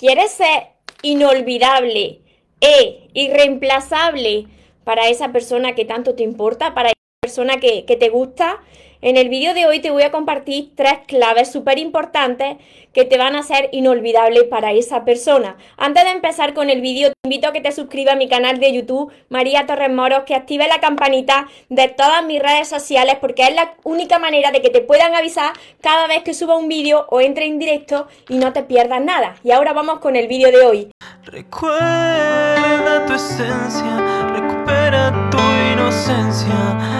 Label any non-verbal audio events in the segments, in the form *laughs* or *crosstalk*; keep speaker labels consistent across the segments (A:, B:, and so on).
A: ¿Quieres ser inolvidable e irreemplazable para esa persona que tanto te importa, para persona que, te gusta? En el vídeo de hoy te voy a compartir tres claves súper importantes que te van a ser inolvidables para esa persona. Antes de empezar con el vídeo, te invito a que te suscribas a mi canal de YouTube, María Torres Moros, que active la campanita de todas mis redes sociales porque es la única manera de que te puedan avisar cada vez que suba un vídeo o entre en directo y no te pierdas nada. Y ahora vamos con el vídeo de hoy.
B: Recuerda tu esencia, recupera tu inocencia,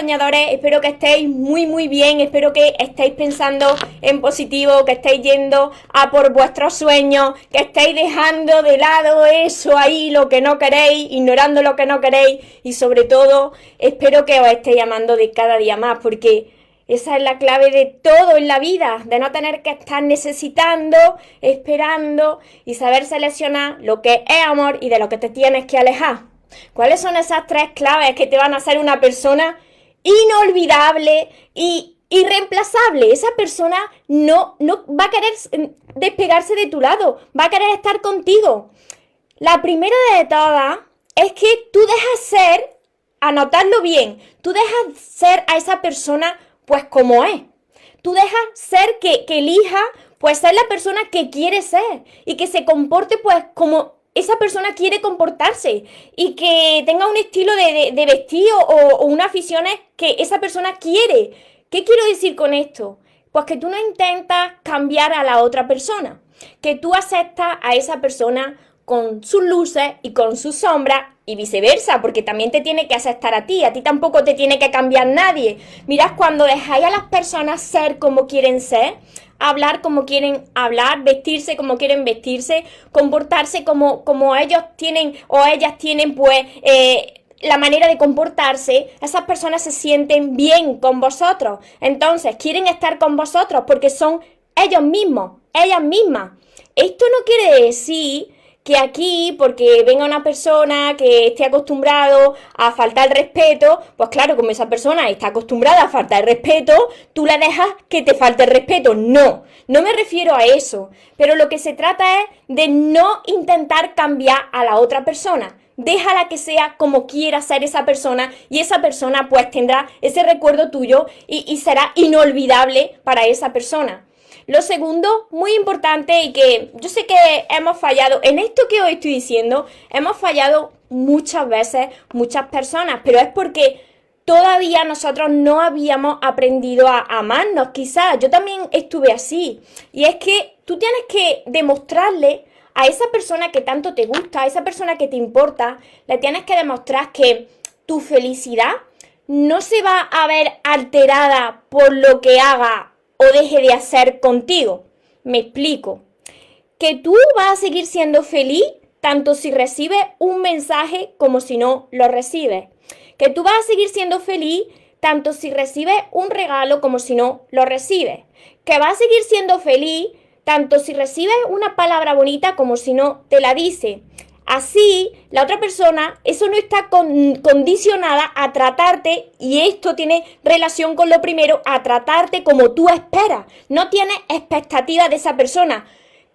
A: Soñadores, espero que estéis muy muy bien, espero que estéis pensando en positivo, que estéis yendo a por vuestros sueños, que estéis dejando de lado eso ahí, lo que no queréis, ignorando lo que no queréis y sobre todo espero que os estéis amando de cada día más porque esa es la clave de todo en la vida, de no tener que estar necesitando, esperando y saber seleccionar lo que es amor y de lo que te tienes que alejar. ¿Cuáles son esas tres claves que te van a hacer una persona inolvidable y irreemplazable? Esa persona no, no va a querer despegarse de tu lado, va a querer estar contigo. La primera de todas es que tú dejas ser, anotarlo bien, tú dejas ser a esa persona pues como es. Tú dejas ser que, que elija pues ser la persona que quiere ser y que se comporte pues como esa persona quiere comportarse y que tenga un estilo de, de, vestido o, o unas aficiones que esa persona quiere. ¿Qué quiero decir con esto? Pues que tú no intentas cambiar a la otra persona, que tú aceptas a esa persona con sus luces y con sus sombras y viceversa, porque también te tiene que aceptar a ti, a ti tampoco te tiene que cambiar nadie. Mirad, cuando dejáis a las personas ser como quieren ser, hablar como quieren hablar, vestirse como quieren vestirse, comportarse como, como ellos tienen o ellas tienen, pues, eh, la manera de comportarse, esas personas se sienten bien con vosotros. Entonces, quieren estar con vosotros porque son ellos mismos, ellas mismas. Esto no quiere decir que aquí, porque venga una persona que esté acostumbrado a faltar el respeto, pues claro, como esa persona está acostumbrada a faltar el respeto, tú la dejas que te falte el respeto. No, no me refiero a eso. Pero lo que se trata es de no intentar cambiar a la otra persona. Déjala que sea como quiera ser esa persona y esa persona pues tendrá ese recuerdo tuyo y, y será inolvidable para esa persona. Lo segundo, muy importante y que yo sé que hemos fallado, en esto que hoy estoy diciendo, hemos fallado muchas veces, muchas personas, pero es porque todavía nosotros no habíamos aprendido a amarnos, quizás. Yo también estuve así. Y es que tú tienes que demostrarle a esa persona que tanto te gusta, a esa persona que te importa, le tienes que demostrar que tu felicidad no se va a ver alterada por lo que haga o deje de hacer contigo. Me explico. Que tú vas a seguir siendo feliz tanto si recibes un mensaje como si no lo recibes. Que tú vas a seguir siendo feliz tanto si recibes un regalo como si no lo recibes. Que vas a seguir siendo feliz tanto si recibes una palabra bonita como si no te la dice. Así, la otra persona, eso no está condicionada a tratarte, y esto tiene relación con lo primero, a tratarte como tú esperas. No tienes expectativa de esa persona.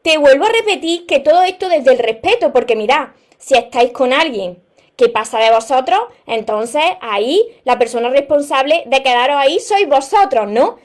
A: Te vuelvo a repetir que todo esto desde el respeto, porque mirad, si estáis con alguien que pasa de vosotros, entonces ahí la persona responsable de quedaros ahí sois vosotros, ¿no?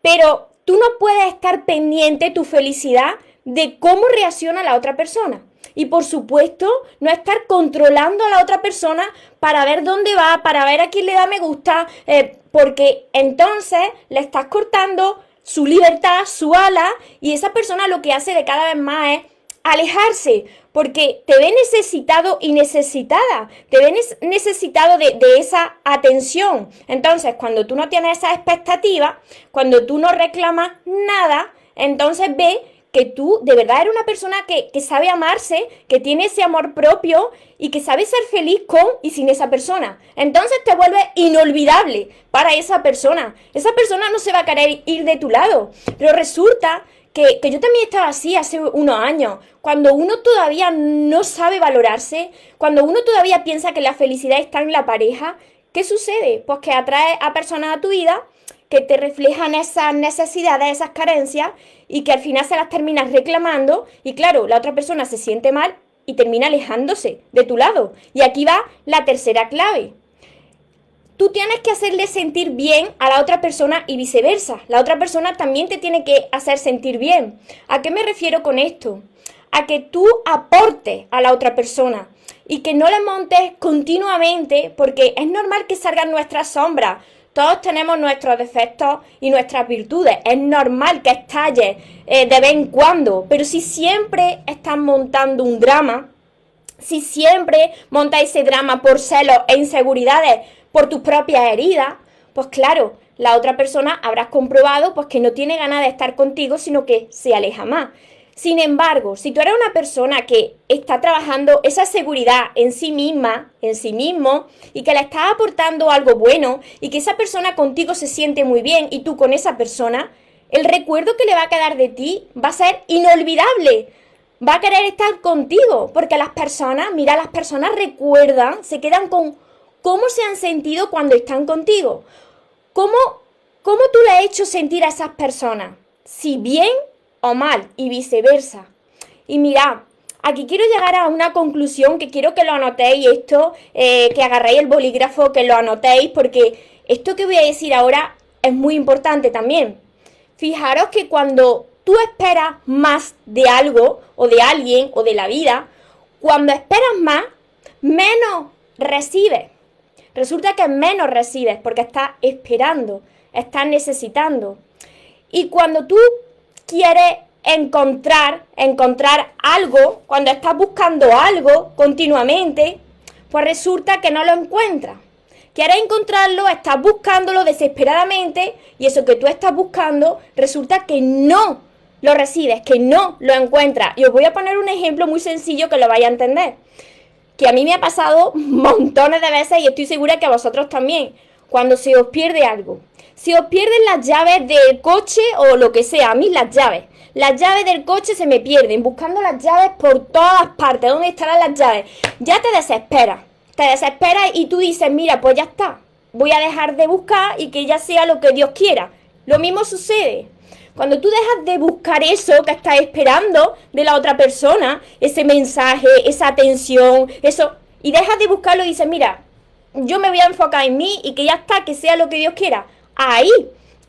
A: Pero tú no puedes estar pendiente tu felicidad de cómo reacciona la otra persona. Y por supuesto, no estar controlando a la otra persona para ver dónde va, para ver a quién le da me gusta, eh, porque entonces le estás cortando su libertad, su ala, y esa persona lo que hace de cada vez más es alejarse, porque te ve necesitado y necesitada, te ve necesitado de, de, esa atención. Entonces, cuando tú no tienes esa expectativa, cuando tú no reclamas nada, entonces ve que tú de verdad eres una persona que, que, sabe amarse, que tiene ese amor propio y que sabe ser feliz con y sin esa persona. Entonces te vuelves inolvidable para esa persona. Esa persona no se va a querer ir de tu lado. Pero resulta que, que yo también estaba así hace unos años. Cuando uno todavía no sabe valorarse, cuando uno todavía piensa que la felicidad está en la pareja, ¿qué sucede? Pues que atrae a personas a tu vida que te reflejan esas necesidades, esas carencias y que al final se las terminas reclamando y claro, la otra persona se siente mal y termina alejándose de tu lado. Y aquí va la tercera clave. Tú tienes que hacerle sentir bien a la otra persona y viceversa. La otra persona también te tiene que hacer sentir bien. ¿A qué me refiero con esto? A que tú aportes a la otra persona y que no le montes continuamente porque es normal que salgan nuestras sombras todos tenemos nuestros defectos y nuestras virtudes. Es normal que estalles eh, de vez en cuando, pero si siempre estás montando un drama, si siempre montas ese drama por celos e inseguridades, por tus propias heridas, pues claro, la otra persona habrás comprobado pues que no tiene ganas de estar contigo, sino que se aleja más. Sin embargo, si tú eres una persona que está trabajando esa seguridad en sí misma, en sí mismo, y que le estás aportando algo bueno, y que esa persona contigo se siente muy bien, y tú con esa persona, el recuerdo que le va a quedar de ti va a ser inolvidable. Va a querer estar contigo, porque las personas, mira, las personas recuerdan, se quedan con cómo se han sentido cuando están contigo. ¿Cómo, cómo tú le has hecho sentir a esas personas? Si bien o mal y viceversa. Y mirad, aquí quiero llegar a una conclusión que quiero que lo anotéis esto, eh, que agarréis el bolígrafo, que lo anotéis, porque esto que voy a decir ahora es muy importante también. Fijaros que cuando tú esperas más de algo, o de alguien, o de la vida, cuando esperas más, menos recibes. Resulta que menos recibes porque estás esperando, estás necesitando. Y cuando tú quieres encontrar, encontrar algo, cuando estás buscando algo continuamente, pues resulta que no lo encuentras. Quieres encontrarlo, estás buscándolo desesperadamente y eso que tú estás buscando resulta que no lo recibes, que no lo encuentras. Y os voy a poner un ejemplo muy sencillo que lo vaya a entender. Que a mí me ha pasado *laughs* montones de veces y estoy segura que a vosotros también. Cuando se os pierde algo. Si os pierden las llaves del coche o lo que sea, a mí las llaves. Las llaves del coche se me pierden, buscando las llaves por todas partes. ¿Dónde estarán las llaves? Ya te desesperas. Te desesperas y tú dices, mira, pues ya está. Voy a dejar de buscar y que ya sea lo que Dios quiera. Lo mismo sucede. Cuando tú dejas de buscar eso que estás esperando de la otra persona, ese mensaje, esa atención, eso, y dejas de buscarlo y dices, mira, yo me voy a enfocar en mí y que ya está, que sea lo que Dios quiera ahí.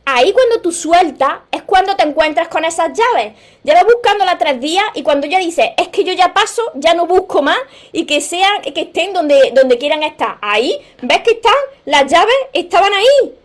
A: Ahí cuando tú sueltas es cuando te encuentras con esas llaves. Llevas buscándolas tres días y cuando ya dices, es que yo ya paso, ya no busco más y que sean, que estén donde, donde quieran estar. Ahí, ves que están, las llaves estaban ahí.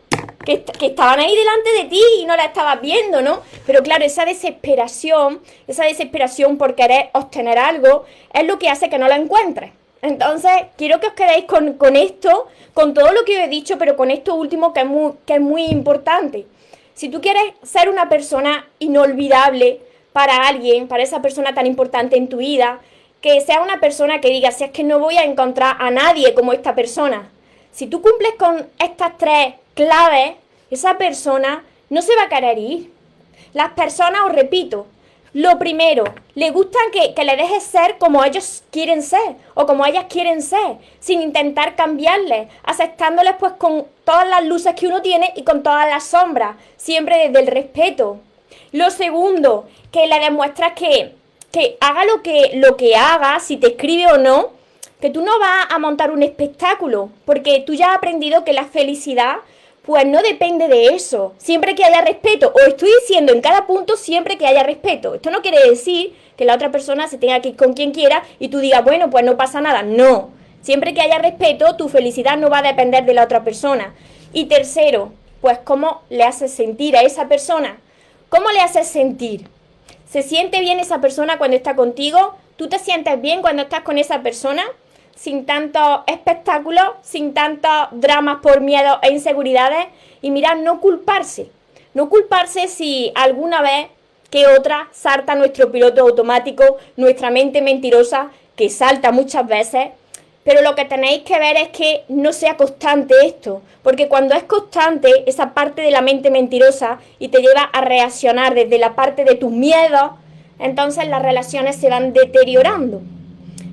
A: Que, que, estaban ahí delante de ti y no las estabas viendo, ¿no? Pero claro, esa desesperación, esa desesperación por querer obtener algo, es lo que hace que no la encuentres. Entonces, quiero que os quedéis con, esto, con todo lo que he dicho, pero con esto último que es, muy, que es muy importante. Si tú quieres ser una persona inolvidable para alguien, para esa persona tan importante en tu vida, que sea una persona que diga, si es que no voy a encontrar a nadie como esta persona. Si tú cumples con estas tres claves, esa persona no se va a querer ir. Las personas, os repito, lo primero, le gustan que, le dejes ser como ellos quieren ser o como ellas quieren ser, sin intentar cambiarles, aceptándoles pues con todas las luces que uno tiene y con todas las sombras, siempre desde el respeto. Lo segundo, que le demuestras que, que haga lo que, lo que haga, si te escribe o no, que tú no vas a montar un espectáculo, porque tú ya has aprendido que la felicidad pues no depende de eso. Siempre que haya respeto, o estoy diciendo en cada punto siempre que haya respeto. Esto no quiere decir que la otra persona se tenga que ir con quien quiera y tú digas, bueno, pues no pasa nada. No. Siempre que haya respeto, tu felicidad no va a depender de la otra persona. Y tercero, pues cómo le haces sentir a esa persona. ¿Cómo le haces sentir? ¿Se siente bien esa persona cuando está contigo? ¿Tú te sientes bien cuando estás con esa persona? Sin tantos espectáculos, sin tantos dramas por miedo e inseguridades. Y mirar, no culparse. No culparse si alguna vez que otra salta nuestro piloto automático, nuestra mente mentirosa, que salta muchas veces. Pero lo que tenéis que ver es que no sea constante esto, porque cuando es constante esa parte de la mente mentirosa y te lleva a reaccionar desde la parte de tus miedos, entonces las relaciones se van deteriorando.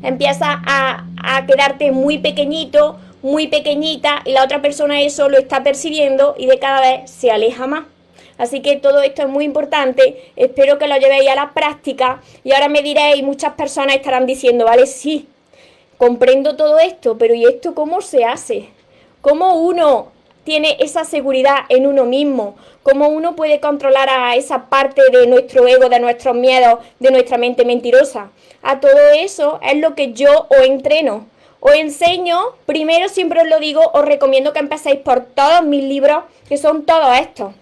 A: Empieza a, a quedarte muy pequeñito, muy pequeñita y la otra persona eso lo está percibiendo y de cada vez se aleja más. Así que todo esto es muy importante, espero que lo llevéis a la práctica y ahora me diréis, muchas personas estarán diciendo, vale, sí, comprendo todo esto, pero ¿y esto cómo se hace? ¿Cómo uno tiene esa seguridad en uno mismo? ¿Cómo uno puede controlar a esa parte de nuestro ego, de nuestros miedos, de nuestra mente mentirosa? A todo eso es lo que yo os entreno. Os enseño, primero siempre os lo digo, os recomiendo que empecéis por todos mis libros, que son todos estos.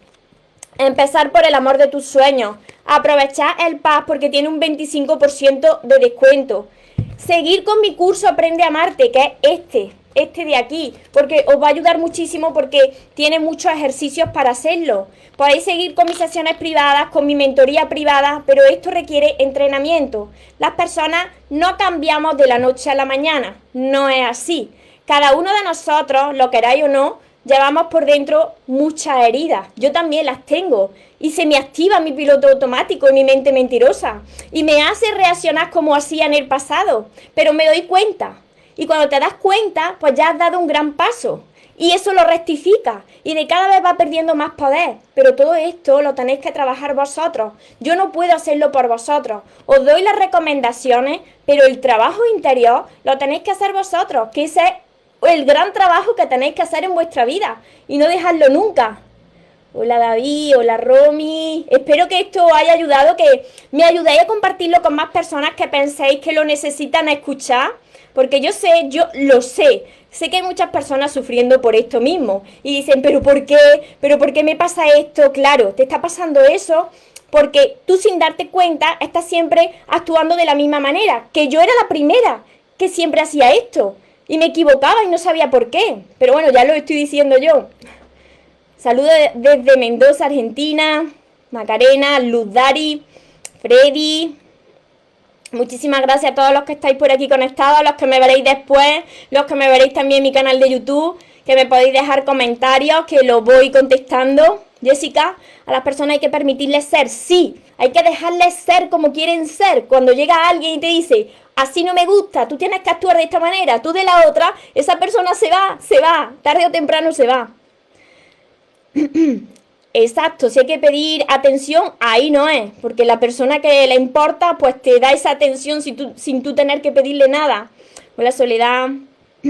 A: Empezar por el amor de tus sueños. Aprovechar el paz porque tiene un 25% de descuento. Seguir con mi curso Aprende a amarte, que es este, este de aquí, porque os va a ayudar muchísimo porque tiene muchos ejercicios para hacerlo. Podéis seguir con mis sesiones privadas, con mi mentoría privada, pero esto requiere entrenamiento. Las personas no cambiamos de la noche a la mañana, no es así. Cada uno de nosotros, lo queráis o no, llevamos por dentro muchas heridas. Yo también las tengo. Y se me activa mi piloto automático y mi mente mentirosa. Y me hace reaccionar como hacía en el pasado. Pero me doy cuenta. Y cuando te das cuenta, pues ya has dado un gran paso. Y eso lo rectifica. Y de cada vez va perdiendo más poder. Pero todo esto lo tenéis que trabajar vosotros. Yo no puedo hacerlo por vosotros. Os doy las recomendaciones, pero el trabajo interior lo tenéis que hacer vosotros. Que ese el gran trabajo que tenéis que hacer en vuestra vida y no dejarlo nunca. Hola David, hola Romy. Espero que esto os haya ayudado, que me ayudéis a compartirlo con más personas que penséis que lo necesitan escuchar, porque yo sé, yo lo sé. Sé que hay muchas personas sufriendo por esto mismo y dicen, pero ¿por qué? ¿Pero por qué me pasa esto? Claro, te está pasando eso porque tú sin darte cuenta estás siempre actuando de la misma manera, que yo era la primera que siempre hacía esto y me equivocaba y no sabía por qué. Pero bueno, ya lo estoy diciendo yo. Saludos desde Mendoza, Argentina. Macarena, Luz Dari, Freddy. Muchísimas gracias a todos los que estáis por aquí conectados, los que me veréis después, los que me veréis también en mi canal de YouTube, que me podéis dejar comentarios, que lo voy contestando. Jessica, a las personas hay que permitirles ser, sí, hay que dejarles ser como quieren ser. Cuando llega alguien y te dice, así no me gusta, tú tienes que actuar de esta manera, tú de la otra, esa persona se va, se va, tarde o temprano se va. *clears throat* Exacto, si hay que pedir atención, ahí no es, porque la persona que le importa, pues te da esa atención sin tú, sin tener que pedirle nada. Hola, Soledad. *clears throat*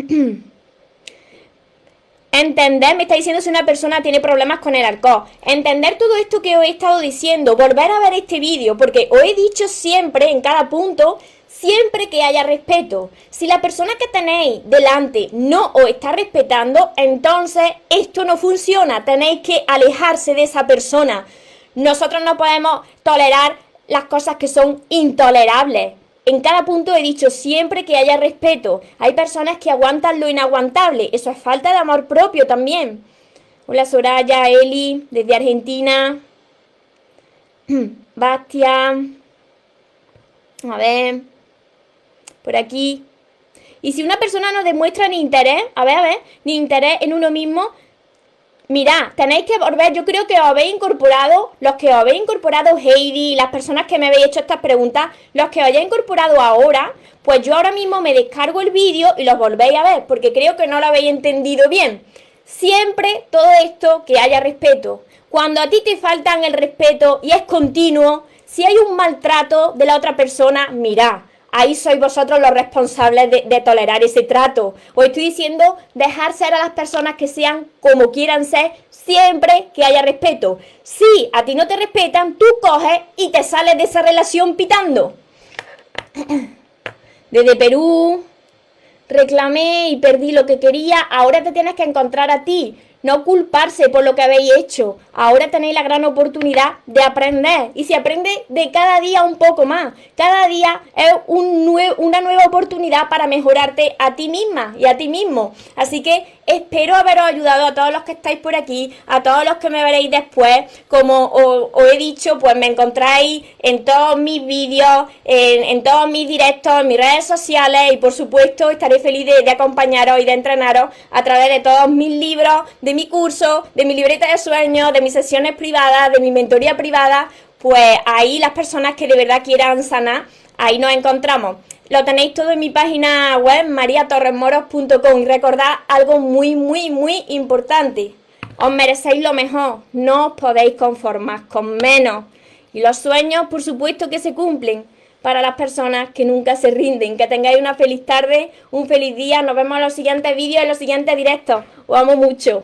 A: Entender, me está diciendo si una persona tiene problemas con el arco. Entender todo esto que os he estado diciendo, volver a ver este vídeo, porque os he dicho siempre en cada punto siempre que haya respeto. Si la persona que tenéis delante no os está respetando, entonces esto no funciona. Tenéis que alejarse de esa persona. Nosotros no podemos tolerar las cosas que son intolerables. En cada punto he dicho siempre que haya respeto. Hay personas que aguantan lo inaguantable. Eso es falta de amor propio también. Hola Soraya, Eli, desde Argentina. *clears throat* Bastian. A ver por aquí. Y si una persona no demuestra ni interés, a ver, a ver, ni interés en uno mismo, mirad, tenéis que volver, yo creo que os habéis incorporado, los que os habéis incorporado Heidi, las personas que me habéis hecho estas preguntas, los que os hayáis incorporado ahora, pues yo ahora mismo me descargo el vídeo y los volvéis a ver, porque creo que no lo habéis entendido bien. Siempre todo esto que haya respeto. Cuando a ti te faltan el respeto y es continuo, si hay un maltrato de la otra persona, mirad, ahí sois vosotros los responsables de, tolerar ese trato. Os estoy diciendo dejar ser a las personas que sean como quieran ser, siempre que haya respeto. Si a ti no te respetan, tú coges y te sales de esa relación pitando. *clears throat* Desde Perú reclamé y perdí lo que quería, ahora te tienes que encontrar a ti no culparse por lo que habéis hecho. Ahora tenéis la gran oportunidad de aprender. Y se aprende de cada día un poco más. Cada día es un una nueva oportunidad para mejorarte a ti misma y a ti mismo. Así que espero haberos ayudado a todos los que estáis por aquí, a todos los que me veréis después. Como os, he dicho, pues me encontráis en todos mis vídeos, en, todos mis directos, en mis redes sociales y por supuesto estaré feliz de, de acompañaros y de entrenaros a través de todos mis libros, mi curso, de mi libreta de sueños, de mis sesiones privadas, de mi mentoría privada. Pues ahí las personas que de verdad quieran sanar, ahí nos encontramos. Lo tenéis todo en mi página web mariatorresmoros.com recordad algo muy, muy, muy importante. Os merecéis lo mejor, no os podéis conformar con menos. Y los sueños, por supuesto que se cumplen para las personas que nunca se rinden. Que tengáis una feliz tarde, un feliz día. Nos vemos en los siguientes vídeos, en los siguientes directos. Os amo mucho.